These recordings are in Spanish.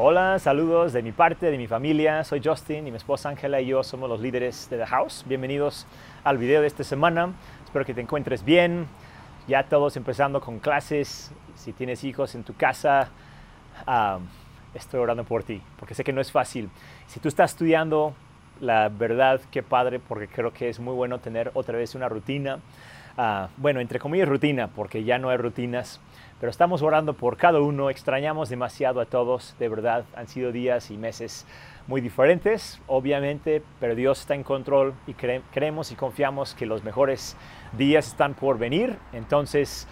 Hola, saludos de mi parte, de mi familia. Soy Justin y mi esposa Ángela y yo somos los líderes de The House. Bienvenidos al video de esta semana. Espero que te encuentres bien. Ya todos empezando con clases. Si tienes hijos en tu casa, estoy orando por ti, porque sé que no es fácil. Si tú estás estudiando, la verdad, qué padre, porque creo que es muy bueno tener otra vez una rutina. Uh, bueno, entre comillas rutina, porque ya no hay rutinas pero estamos orando por cada uno, extrañamos demasiado a todos, de verdad, han sido días y meses muy diferentes, obviamente, pero Dios está en control y creemos y confiamos que los mejores días están por venir, entonces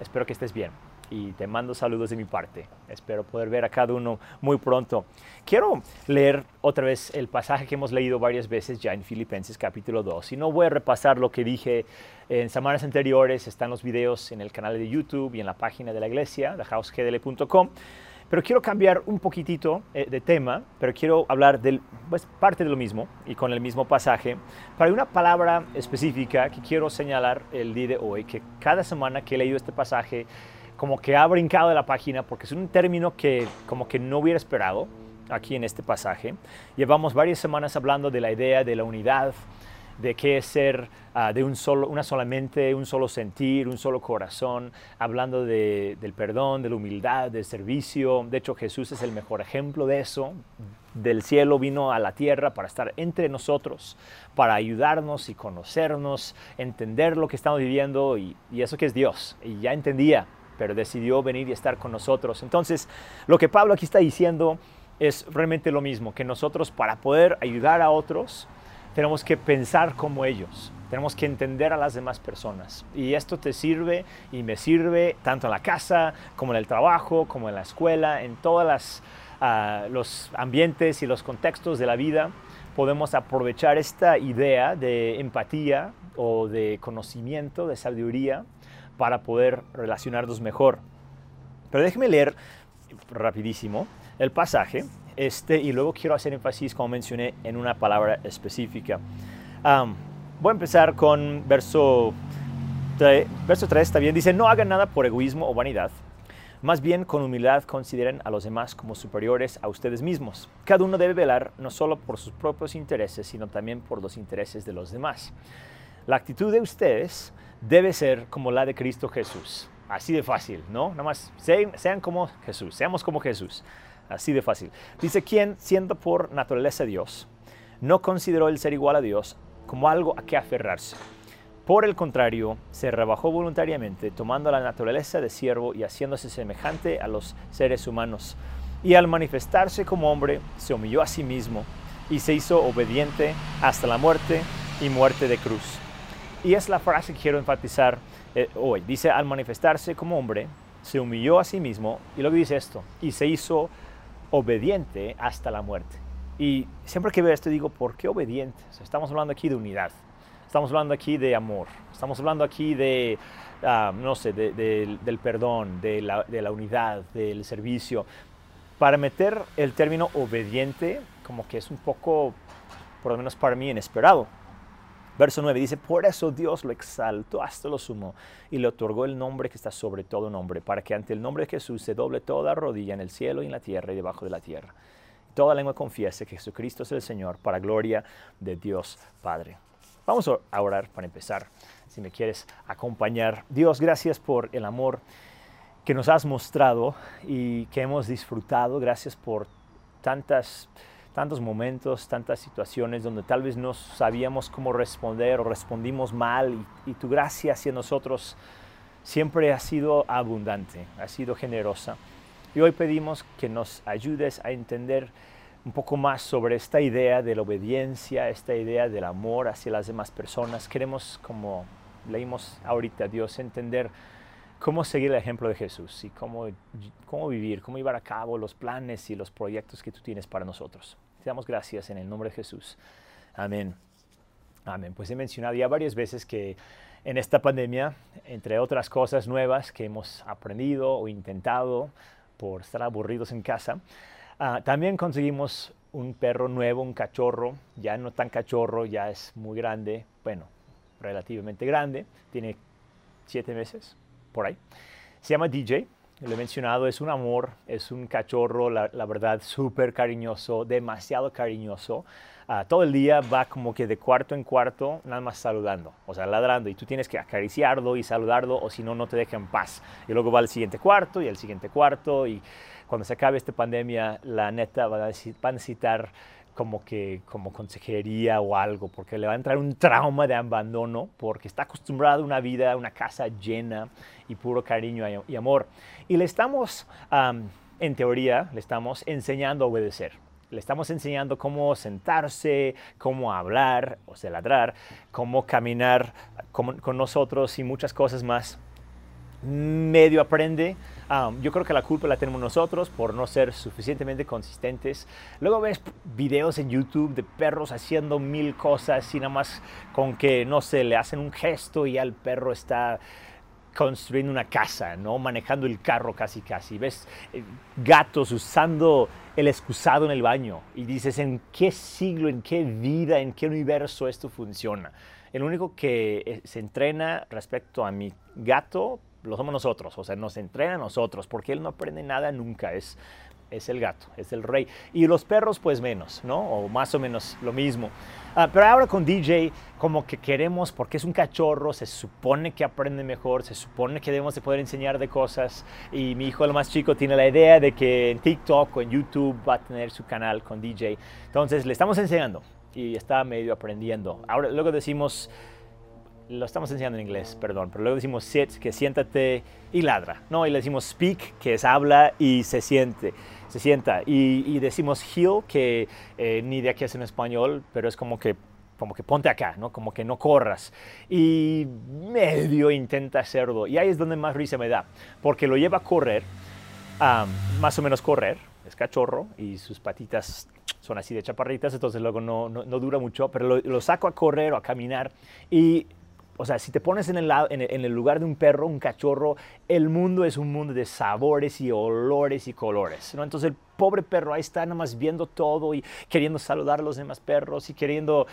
espero que estés bien y te mando saludos de mi parte. Espero poder ver a cada uno muy pronto. Quiero leer otra vez el pasaje que hemos leído varias veces ya en Filipenses capítulo 2 y no voy a repasar lo que dije en semanas anteriores, están los videos en el canal de YouTube y en la página de la iglesia, thehousegdl.com. Pero quiero cambiar un poquitito eh, de tema, pero quiero hablar de pues, parte de lo mismo y con el mismo pasaje, para una palabra específica que quiero señalar el día de hoy, que cada semana que he leído este pasaje como que ha brincado de la página porque es un término que como que no hubiera esperado aquí en este pasaje. Llevamos varias semanas hablando de la idea de la unidad, de qué es ser uh, de un solo, una solamente, un solo sentir, un solo corazón, hablando de, del perdón, de la humildad, del servicio. De hecho, Jesús es el mejor ejemplo de eso. Del cielo vino a la tierra para estar entre nosotros, para ayudarnos y conocernos, entender lo que estamos viviendo y, y eso que es Dios. Y ya entendía pero decidió venir y estar con nosotros. Entonces, lo que Pablo aquí está diciendo es realmente lo mismo, que nosotros para poder ayudar a otros, tenemos que pensar como ellos, tenemos que entender a las demás personas. Y esto te sirve y me sirve tanto en la casa, como en el trabajo, como en la escuela, en todos uh, los ambientes y los contextos de la vida. Podemos aprovechar esta idea de empatía o de conocimiento, de sabiduría, para poder relacionarnos mejor. Pero déjeme leer rapidísimo el pasaje este, y luego quiero hacer énfasis, como mencioné, en una palabra específica. voy a empezar con verso 3, verso 3, también dice, no hagan nada por egoísmo o vanidad, más bien con humildad consideren a los demás como superiores a ustedes mismos. Cada uno debe velar no solo por sus propios intereses, sino también por los intereses de los demás. La actitud de ustedes debe ser como la de Cristo Jesús. Así de fácil, ¿no? Nada más sean, como Jesús, seamos como Jesús. Así de fácil. Dice, quien, siendo por naturaleza Dios, no consideró el ser igual a Dios como algo a que aferrarse. Por el contrario, se rebajó voluntariamente, tomando la naturaleza de siervo y haciéndose semejante a los seres humanos. Y al manifestarse como hombre, se humilló a sí mismo y se hizo obediente hasta la muerte y muerte de cruz. Y es la frase que quiero enfatizar eh, hoy. Dice, al manifestarse como hombre, se humilló a sí mismo y luego dice esto, y se hizo obediente hasta la muerte. Y siempre que veo esto digo, ¿por qué obediente? estamos hablando aquí de unidad, estamos hablando aquí de amor, estamos hablando aquí de, ah, no sé, del perdón, de la, de la unidad, del servicio. Para meter el término obediente, como que es un poco, por lo menos para mí, inesperado. Verso 9 dice, por eso Dios lo exaltó hasta lo sumo y le otorgó el nombre que está sobre todo nombre, para que ante el nombre de Jesús se doble toda rodilla en el cielo y en la tierra y debajo de la tierra. toda lengua confiese que Jesucristo es el Señor, para gloria de Dios Padre. Vamos a orar para empezar, si me quieres acompañar. Dios, gracias por el amor que nos has mostrado y que hemos disfrutado. Gracias por tantas tantos momentos, tantas situaciones donde tal vez no sabíamos cómo responder o respondimos mal y, tu gracia hacia nosotros siempre ha sido abundante, ha sido generosa. Y hoy pedimos que nos ayudes a entender un poco más sobre esta idea de la obediencia, esta idea del amor hacia las demás personas. Queremos, como leímos ahorita, Dios, entender cómo seguir el ejemplo de Jesús y cómo, cómo vivir, cómo llevar a cabo los planes y los proyectos que tú tienes para nosotros. Te damos gracias en el nombre de Jesús. Amén. Amén. Pues he mencionado ya varias veces que en esta pandemia, entre otras cosas nuevas que hemos aprendido o intentado por estar aburridos en casa, ah, también conseguimos un perro nuevo, un cachorro, ya no tan cachorro, ya es muy grande, bueno, relativamente grande, tiene siete meses, por ahí. Se llama DJ, lo he mencionado, es un amor, es un cachorro, la, verdad, súper cariñoso, demasiado cariñoso. Ah, todo el día va como que de cuarto en cuarto, nada más saludando, o sea, ladrando, y tú tienes que acariciarlo y saludarlo, o si no, no te deja en paz. Y luego va al siguiente cuarto y al siguiente cuarto, y cuando se acabe esta pandemia, la neta va a necesitar como que como consejería o algo, porque le va a entrar un trauma de abandono, porque está acostumbrado a una vida, una casa llena y puro cariño y amor. Y le estamos, en teoría, le estamos enseñando a obedecer. Le estamos enseñando cómo sentarse, cómo hablar o sea, ladrar, cómo caminar con nosotros y muchas cosas más medio aprende. yo creo que la culpa la tenemos nosotros por no ser suficientemente consistentes. Luego ves videos en YouTube de perros haciendo mil cosas y nada más con que, no sé, le hacen un gesto y ya el perro está construyendo una casa, ¿no? Manejando el carro casi casi. Ves eh, gatos usando el excusado en el baño y dices, ¿en qué siglo, en qué vida, en qué universo esto funciona? El único que eh, se entrena respecto a mi gato lo somos nosotros, o sea, nos entrena a nosotros, porque él no aprende nada nunca, es, es el gato, es el rey. Y los perros, pues menos, ¿no? O más o menos lo mismo. Ah, pero ahora con DJ, como que queremos, porque es un cachorro, se supone que aprende mejor, se supone que debemos de poder enseñar de cosas. Y mi hijo, el más chico, tiene la idea de que en TikTok o en YouTube va a tener su canal con DJ. Entonces le estamos enseñando y está medio aprendiendo. Ahora luego decimos lo estamos enseñando en inglés, perdón, pero luego decimos sit, que siéntate y ladra, ¿no? Y le decimos speak, que es habla y se siente, se sienta. Y, decimos heel, que eh, ni de aquí es en español, pero es como que, como que ponte acá, ¿no? Como que no corras. Y medio intenta hacerlo. Y ahí es donde más risa me da, porque lo lleva a correr, más o menos correr, es cachorro y sus patitas son así de chaparritas, entonces luego no, no, dura mucho, pero lo, lo, saco a correr o a caminar y o sea, si te pones en el, en el, lugar de un perro, un cachorro, el mundo es un mundo de sabores y olores y colores. Entonces el pobre perro ahí está nada más viendo todo y queriendo saludar a los demás perros y queriendo,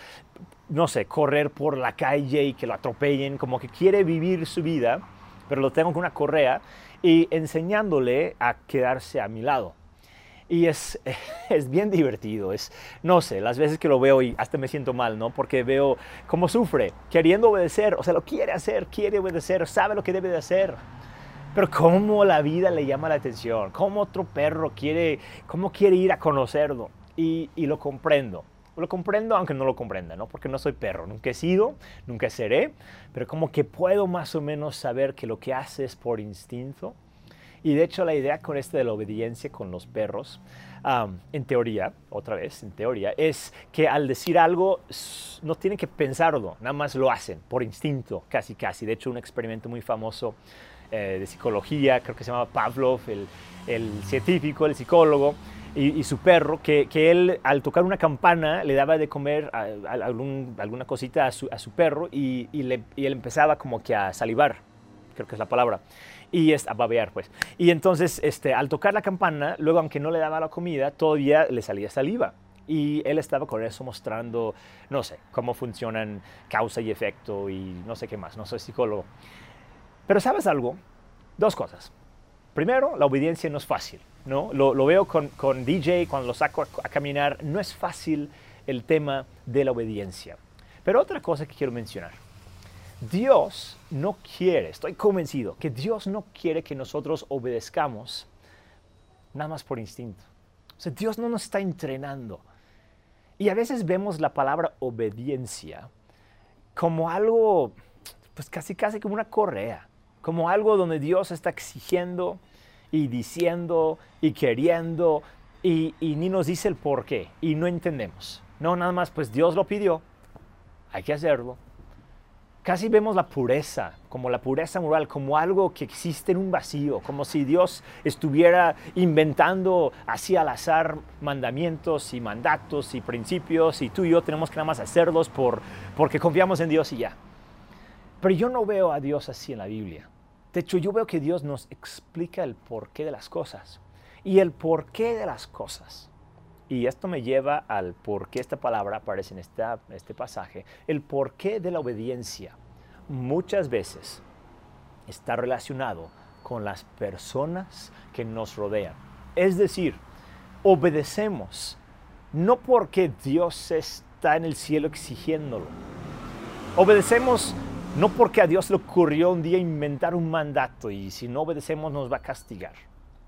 no sé, correr por la calle y que lo atropellen, como que quiere vivir su vida, pero lo tengo con una correa y enseñándole a quedarse a mi lado. Y es, es bien divertido, es, no sé, las veces que lo veo y hasta me siento mal, ¿no? Porque veo cómo sufre, queriendo obedecer, o sea, lo quiere hacer, quiere obedecer, sabe lo que debe de hacer. Pero cómo la vida le llama la atención, cómo otro perro quiere, cómo quiere ir a conocerlo. Y, y lo comprendo, lo comprendo aunque no lo comprenda, ¿no? Porque no soy perro, nunca he sido, nunca seré, pero como que puedo más o menos saber que lo que hace es por instinto y de hecho la idea con este de la obediencia con los perros, en teoría, otra vez, en teoría, es que al decir algo no tienen que pensarlo, nada más lo hacen por instinto, casi casi. De hecho, un experimento muy famoso eh, de psicología, creo que se llama Pavlov, el, científico, el psicólogo, y, su perro, que, que, él al tocar una campana le daba de comer alguna cosita a su, a su perro y, y, le, y él empezaba como que a salivar, creo que es la palabra y es a babear, pues. Y entonces, este, al tocar la campana, luego aunque no le daba la comida, todavía le salía saliva. Y él estaba con eso mostrando, no sé, cómo funcionan causa y efecto y no sé qué más, no soy psicólogo. Pero ¿sabes algo? Dos cosas. Primero, la obediencia no es fácil, ¿no? Lo, veo con, con, DJ cuando lo saco a caminar, no es fácil el tema de la obediencia. Pero otra cosa que quiero mencionar Dios no quiere, estoy convencido, que Dios no quiere que nosotros obedezcamos nada más por instinto. O sea, Dios no nos está entrenando. Y a veces vemos la palabra obediencia como algo, pues casi casi como una correa, como algo donde Dios está exigiendo y diciendo y queriendo y, ni nos dice el por qué y no entendemos. No, nada más, pues Dios lo pidió, hay que hacerlo Casi vemos la pureza, como la pureza moral, como algo que existe en un vacío, como si Dios estuviera inventando así al azar mandamientos y mandatos y principios y tú y yo tenemos que nada más hacerlos por, porque confiamos en Dios y ya. Pero yo no veo a Dios así en la Biblia. De hecho, yo veo que Dios nos explica el porqué de las cosas. Y el porqué de las cosas. Y esto me lleva al por qué esta palabra aparece en este pasaje. El porqué de la obediencia muchas veces está relacionado con las personas que nos rodean. Es decir, obedecemos no porque Dios está en el cielo exigiéndolo. Obedecemos no porque a Dios le ocurrió un día inventar un mandato y si no obedecemos nos va a castigar.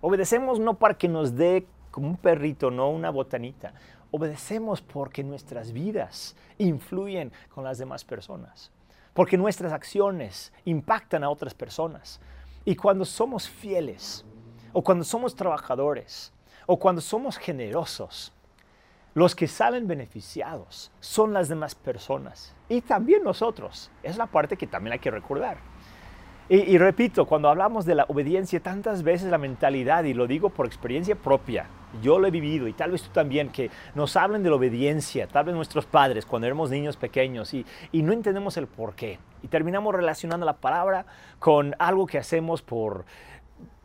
Obedecemos no para que nos dé un perrito, no una botanita. Obedecemos porque nuestras vidas influyen con las demás personas, porque nuestras acciones impactan a otras personas. Y cuando somos fieles, o cuando somos trabajadores, o cuando somos generosos, los que salen beneficiados son las demás personas y también nosotros. Es la parte que también hay que recordar. Y, repito, cuando hablamos de la obediencia, tantas veces la mentalidad, y lo digo por experiencia propia, yo lo he vivido y tal vez tú también, que nos hablen de la obediencia, tal vez nuestros padres cuando éramos niños pequeños y, y no entendemos el por qué. Y terminamos relacionando la palabra con algo que hacemos por,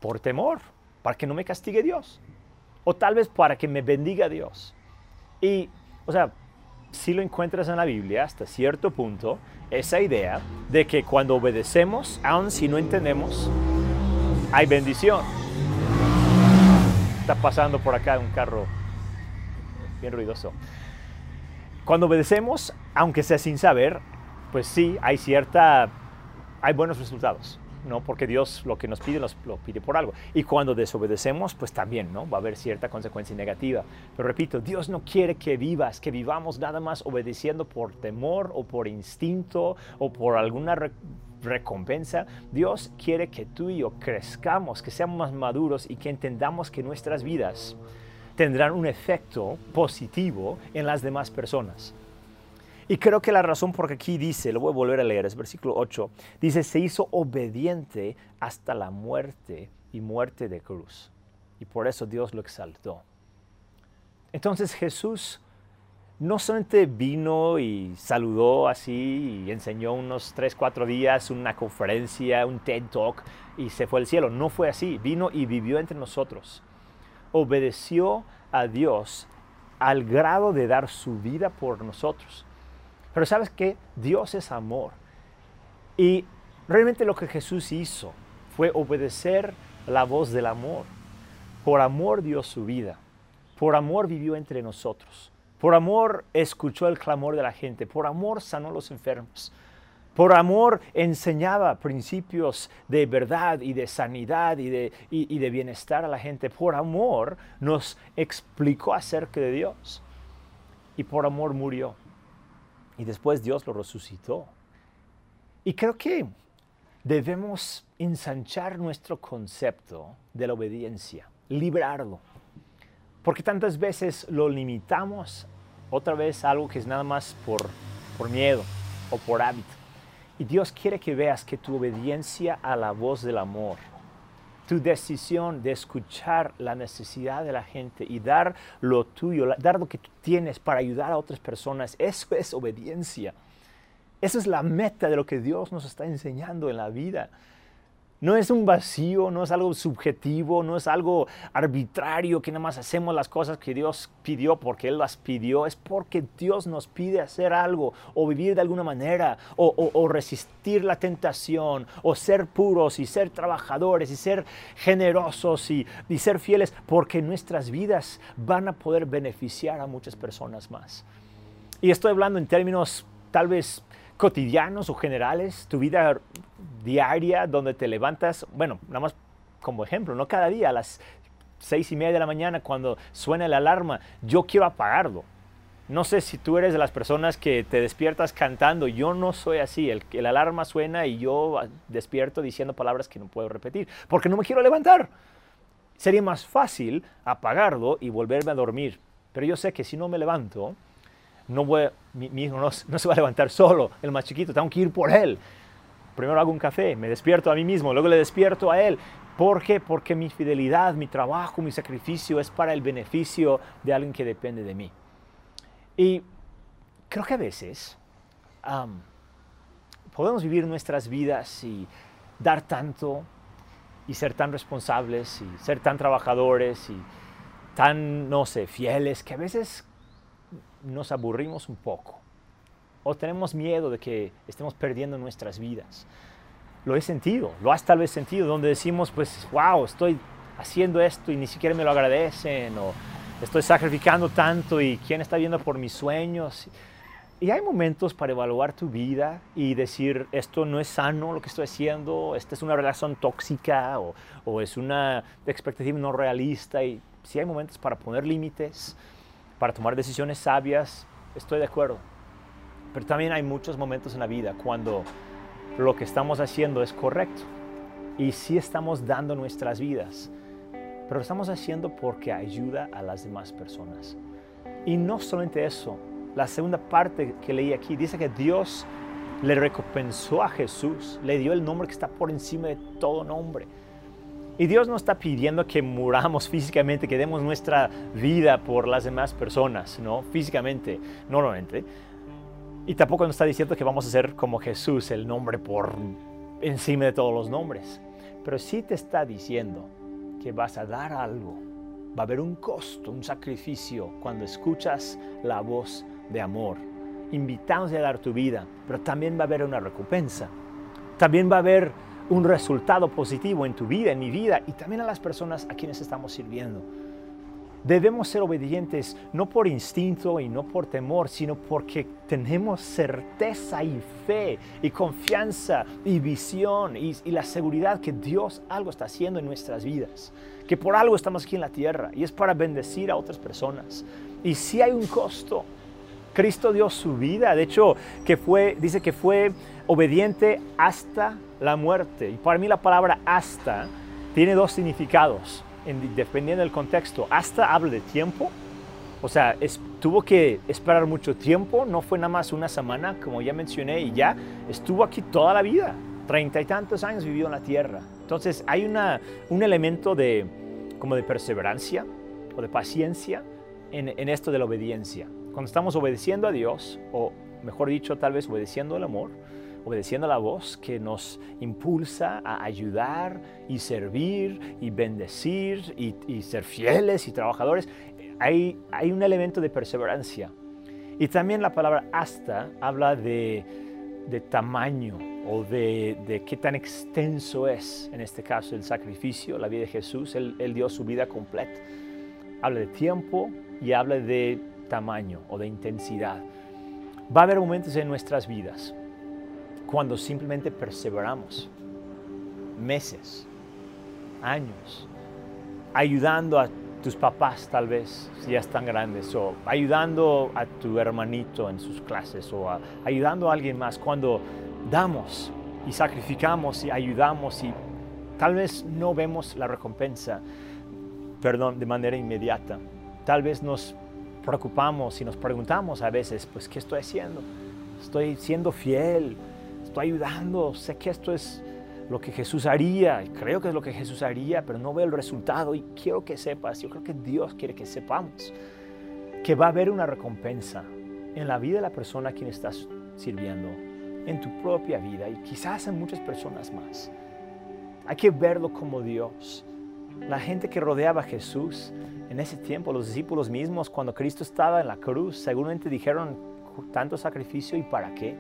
por temor, para que no me castigue Dios. O tal vez para que me bendiga Dios. Y, o sea, si lo encuentras en la Biblia hasta cierto punto, esa idea de que cuando obedecemos, aun si no entendemos, hay bendición. Está pasando por acá un carro bien ruidoso. Cuando obedecemos, aunque sea sin saber, pues sí, hay cierta, hay buenos resultados. ¿No? Porque Dios lo que nos pide lo pide por algo. Y cuando desobedecemos, pues también, ¿no? Va a haber cierta consecuencia negativa. Pero repito, Dios no quiere que vivas, que vivamos nada más obedeciendo por temor o por instinto o por alguna recompensa. Dios quiere que tú y yo crezcamos, que seamos más maduros y que entendamos que nuestras vidas tendrán un efecto positivo en las demás personas. Y creo que la razón por que aquí dice, lo voy a volver a leer, es versículo 8, dice, se hizo obediente hasta la muerte y muerte de cruz. Y por eso Dios lo exaltó. Entonces Jesús no solamente vino y saludó así y enseñó unos 3, 4 días, una conferencia, un TED Talk y se fue al cielo. No fue así. Vino y vivió entre nosotros. Obedeció a Dios al grado de dar su vida por nosotros. Pero sabes que Dios es amor. Y realmente lo que Jesús hizo fue obedecer la voz del amor. Por amor dio su vida. Por amor vivió entre nosotros. Por amor escuchó el clamor de la gente. Por amor sanó a los enfermos. Por amor enseñaba principios de verdad y de sanidad y de, y de, bienestar a la gente. Por amor nos explicó acerca de Dios. Y por amor murió. Y después Dios lo resucitó. Y creo que debemos ensanchar nuestro concepto de la obediencia, librarlo. Porque tantas veces lo limitamos, otra vez algo que es nada más por, por miedo o por hábito. Y Dios quiere que veas que tu obediencia a la voz del amor tu decisión de escuchar la necesidad de la gente y dar lo tuyo, dar lo que tú tienes para ayudar a otras personas, eso es obediencia. Esa es la meta de lo que Dios nos está enseñando en la vida. No es un vacío, no es algo subjetivo, no es algo arbitrario que nada más hacemos las cosas que Dios pidió porque Él las pidió. Es porque Dios nos pide hacer algo o vivir de alguna manera o, resistir la tentación o ser puros y ser trabajadores y ser generosos y, ser fieles porque nuestras vidas van a poder beneficiar a muchas personas más. Y estoy hablando en términos tal vez cotidianos o generales, tu vida diaria donde te levantas, bueno, nada más como ejemplo, no cada día a las seis y media de la mañana cuando suena la alarma, yo quiero apagarlo. No sé si tú eres de las personas que te despiertas cantando, yo no soy así, el, el alarma suena y yo despierto diciendo palabras que no puedo repetir, porque no me quiero levantar. Sería más fácil apagarlo y volverme a dormir, pero yo sé que si no me levanto, no voy, mi, hijo no, no, se va a levantar solo, el más chiquito, tengo que ir por él. Primero hago un café, me despierto a mí mismo, luego le despierto a él. ¿Por qué? Porque mi fidelidad, mi trabajo, mi sacrificio es para el beneficio de alguien que depende de mí. Y creo que a veces podemos vivir nuestras vidas y dar tanto y ser tan responsables y ser tan trabajadores y tan, no sé, fieles, que a veces nos aburrimos un poco o tenemos miedo de que estemos perdiendo nuestras vidas. lo he sentido, lo has tal vez sentido, donde decimos, pues, wow, estoy haciendo esto y ni siquiera me lo agradecen, o estoy sacrificando tanto y quién está viendo por mis sueños. Y hay momentos para evaluar tu vida y decir, esto no es sano lo que estoy haciendo, esta es una relación tóxica o, o es una expectativa no realista. Y si hay momentos para poner límites, para tomar decisiones sabias, estoy de acuerdo. Pero también hay muchos momentos en la vida cuando lo que estamos haciendo es correcto y sí estamos dando nuestras vidas, pero lo estamos haciendo porque ayuda a las demás personas. Y no solamente eso, la segunda parte que leí aquí dice que Dios le recompensó a Jesús, le dio el nombre que está por encima de todo nombre. Y Dios no está pidiendo que muramos físicamente, que demos nuestra vida por las demás personas, ¿no? Físicamente, normalmente. Y tampoco nos está diciendo que vamos a ser como Jesús, el nombre por encima de todos los nombres. Pero sí te está diciendo que vas a dar algo. Va a haber un costo, un sacrificio cuando escuchas la voz de amor. Invitándote a dar tu vida, pero también va a haber una recompensa. También va a haber un resultado positivo en tu vida, en mi vida y también a las personas a quienes estamos sirviendo. Debemos ser obedientes no por instinto y no por temor, sino porque tenemos certeza y fe y confianza y visión y, la seguridad que Dios algo está haciendo en nuestras vidas, que por algo estamos aquí en la tierra y es para bendecir a otras personas. Y si hay un costo, Cristo dio su vida, de hecho, que fue, dice que fue obediente hasta la muerte. Y para mí la palabra hasta tiene dos significados, dependiendo del contexto. Hasta habla de tiempo, o sea, tuvo que esperar mucho tiempo, no fue nada más una semana, como ya mencioné, y ya estuvo aquí toda la vida. Treinta y tantos años vivió en la tierra. Entonces hay una, un elemento de, como de perseverancia o de paciencia en, en esto de la obediencia. Cuando estamos obedeciendo a Dios, o mejor dicho, tal vez obedeciendo al amor, obedeciendo a la voz que nos impulsa a ayudar y servir y bendecir y, ser fieles y trabajadores, hay, hay un elemento de perseverancia. Y también la palabra hasta habla de, de tamaño o de, de, qué tan extenso es, en este caso, el sacrificio, la vida de Jesús. Él, él dio su vida completa. Habla de tiempo y habla de tamaño o de intensidad. Va a haber momentos en nuestras vidas cuando simplemente perseveramos, meses, años, ayudando a tus papás tal vez, si ya están grandes, o ayudando a tu hermanito en sus clases, o ayudando a alguien más, cuando damos y sacrificamos y ayudamos y tal vez no vemos la recompensa, perdón, de manera inmediata. Tal vez nos preocupamos y nos preguntamos a veces, pues, ¿qué estoy haciendo? ¿Estoy siendo fiel? estoy ayudando, sé que esto es lo que Jesús haría, creo que es lo que Jesús haría, pero no veo el resultado y quiero que sepas, yo creo que Dios quiere que sepamos que va a haber una recompensa en la vida de la persona a quien estás sirviendo, en tu propia vida y quizás en muchas personas más. Hay que verlo como Dios. La gente que rodeaba a Jesús en ese tiempo, los discípulos mismos, cuando Cristo estaba en la cruz, seguramente dijeron tanto sacrificio y para qué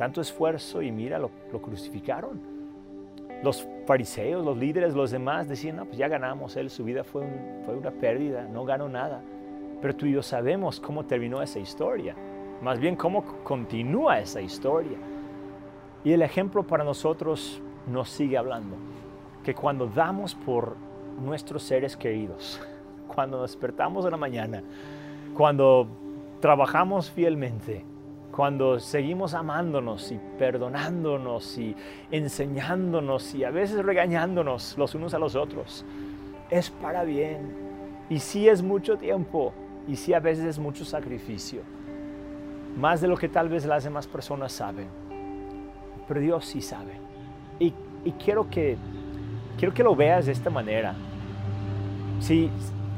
tanto esfuerzo y mira, lo, crucificaron. Los fariseos, los líderes, los demás decían, pues ya ganamos, él, su vida fue, fue una pérdida, no ganó nada. Pero tú y yo sabemos cómo terminó esa historia, más bien cómo continúa esa historia. Y el ejemplo para nosotros nos sigue hablando, que cuando damos por nuestros seres queridos, cuando despertamos en la mañana, cuando trabajamos fielmente, cuando seguimos amándonos y perdonándonos y enseñándonos y a veces regañándonos los unos a los otros, es para bien. Y sí es mucho tiempo y sí a veces es mucho sacrificio, más de lo que tal vez las demás personas saben, pero Dios sí sabe. Y quiero, que, quiero que lo veas de esta manera. Sí,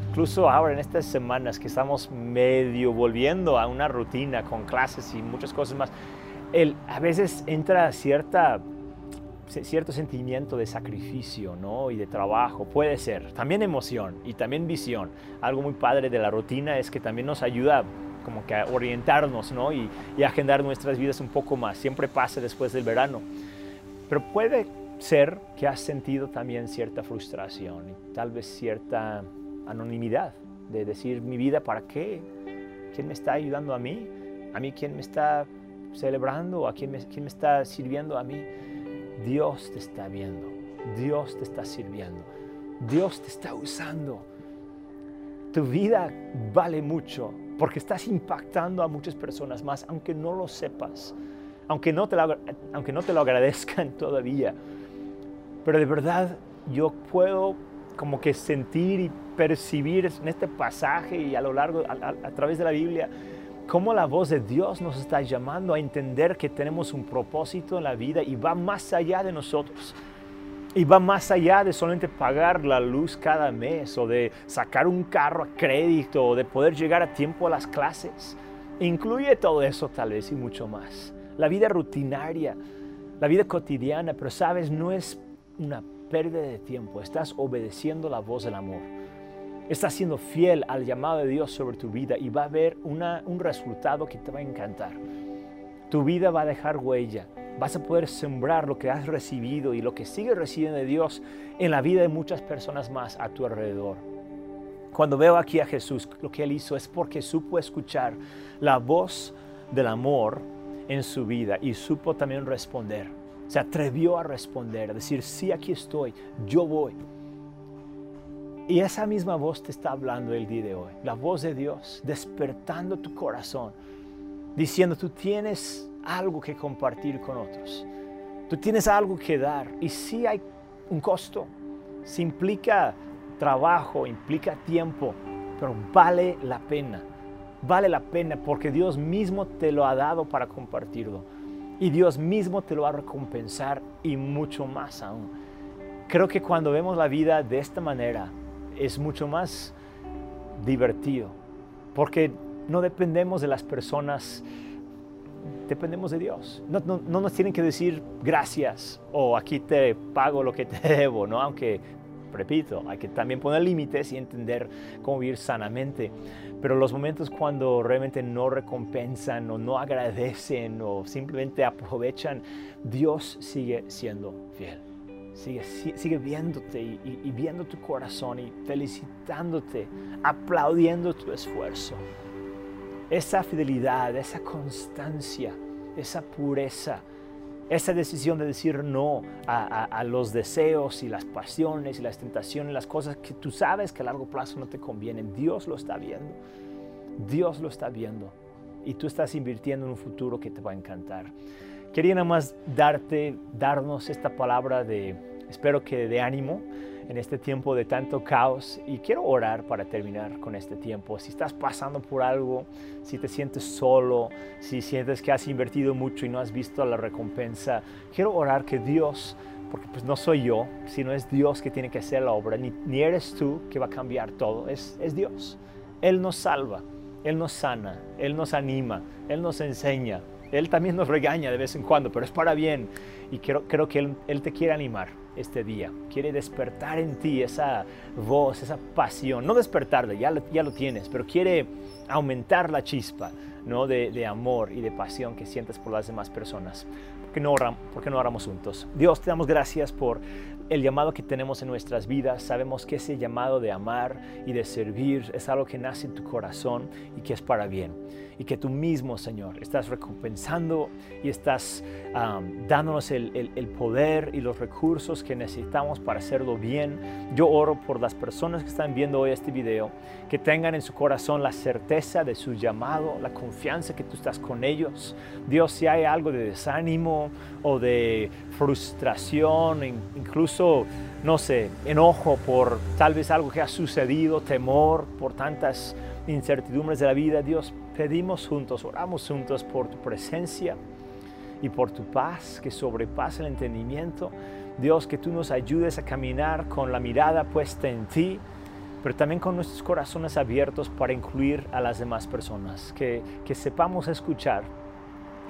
incluso ahora en estas semanas que estamos medio volviendo a una rutina con clases y muchas cosas más, el, a veces entra cierta, cierto sentimiento de sacrificio ¿no? y de trabajo, puede ser, también emoción y también visión. Algo muy padre de la rutina es que también nos ayuda como que a orientarnos ¿no? y, y agendar nuestras vidas un poco más, siempre pasa después del verano. Pero puede ser que has sentido también cierta frustración y tal vez cierta anonimidad de decir, mi vida, ¿para qué? ¿Quién me está ayudando a mí? ¿A mí quién me está celebrando? ¿A quién me, quién me está sirviendo a mí? Dios te está viendo, Dios te está sirviendo, Dios te está usando. Tu vida vale mucho porque estás impactando a muchas personas más, aunque no lo sepas, aunque no te lo, aunque no te lo agradezcan todavía. Pero de verdad yo puedo como que sentir y percibir en este pasaje y a lo largo, a, través de la Biblia, cómo la voz de Dios nos está llamando a entender que tenemos un propósito en la vida y va más allá de nosotros. Y va más allá de solamente pagar la luz cada mes o de sacar un carro a crédito o de poder llegar a tiempo a las clases. Incluye todo eso tal vez y mucho más. La vida rutinaria, la vida cotidiana, pero sabes, no es una pérdida de tiempo. Estás obedeciendo la voz del amor. Estás siendo fiel al llamado de Dios sobre tu vida y va a haber un resultado que te va a encantar. Tu vida va a dejar huella vas a poder sembrar lo que has recibido y lo que sigues recibiendo de Dios en la vida de muchas personas más a tu alrededor. Cuando veo aquí a Jesús, lo que él hizo es porque supo escuchar la voz del amor en su vida y supo también responder. Se atrevió a responder, a decir, sí, aquí estoy, yo voy. Y esa misma voz te está hablando el día de hoy, la voz de Dios, despertando tu corazón, diciendo, tú tienes algo que compartir con otros. Tú tienes algo que dar y sí hay un costo. Si implica trabajo, implica tiempo, pero vale la pena. Vale la pena porque Dios mismo te lo ha dado para compartirlo. Y Dios mismo te lo va a recompensar y mucho más aún. Creo que cuando vemos la vida de esta manera es mucho más divertido porque no dependemos de las personas dependemos de Dios. No, nos tienen que decir gracias o aquí te pago lo que te debo, ¿no? Aunque, repito, hay que también poner límites y entender cómo vivir sanamente. Pero los momentos cuando realmente no recompensan o no agradecen o simplemente aprovechan, Dios sigue siendo fiel. Sigue, viéndote y viendo tu corazón y felicitándote, aplaudiendo tu esfuerzo esa fidelidad, esa constancia, esa pureza, esa decisión de decir no a, los deseos y las pasiones y las tentaciones, las cosas que tú sabes que a largo plazo no te convienen. Dios lo está viendo. Dios lo está viendo. Y tú estás invirtiendo en un futuro que te va a encantar. Quería nada más darte, darnos esta palabra de, espero que de ánimo en este tiempo de tanto caos y quiero orar para terminar con este tiempo. Si estás pasando por algo, si te sientes solo, si sientes que has invertido mucho y no has visto la recompensa, quiero orar que Dios, porque pues no soy yo, sino es Dios que tiene que hacer la obra, ni, eres tú que va a cambiar todo, es, es Dios. Él nos salva, Él nos sana, Él nos anima, Él nos enseña, Él también nos regaña de vez en cuando, pero es para bien y creo, creo que él, él te quiere animar este día. Quiere despertar en ti esa voz, esa pasión. No despertarla, ya lo, ya lo tienes, pero quiere aumentar la chispa ¿no? de, amor y de pasión que sientes por las demás personas. ¿Por qué, no ¿Por qué no oramos juntos? Dios, te damos gracias por el llamado que tenemos en nuestras vidas. Sabemos que ese llamado de amar y de servir es algo que nace en tu corazón y que es para bien y que tú mismo, Señor, estás recompensando y estás dándonos el, el, poder y los recursos que necesitamos para hacerlo bien. Yo oro por las personas que están viendo hoy este video, que tengan en su corazón la certeza de su llamado, la confianza que tú estás con ellos. Dios, si hay algo de desánimo o de frustración, incluso, no sé, enojo por tal vez algo que ha sucedido, temor por tantas incertidumbres de la vida, Dios, pedimos juntos, oramos juntos por tu presencia y por tu paz que sobrepasa el entendimiento. Dios, que tú nos ayudes a caminar con la mirada puesta en ti, pero también con nuestros corazones abiertos para incluir a las demás personas, que, que sepamos escuchar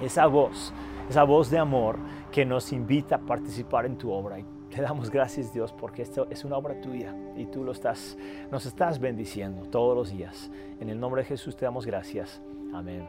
esa voz, esa voz de amor que nos invita a participar en tu obra. Te damos gracias Dios porque esto es una obra tuya y tú lo estás, nos estás bendiciendo todos los días. En el nombre de Jesús te damos gracias. Amén.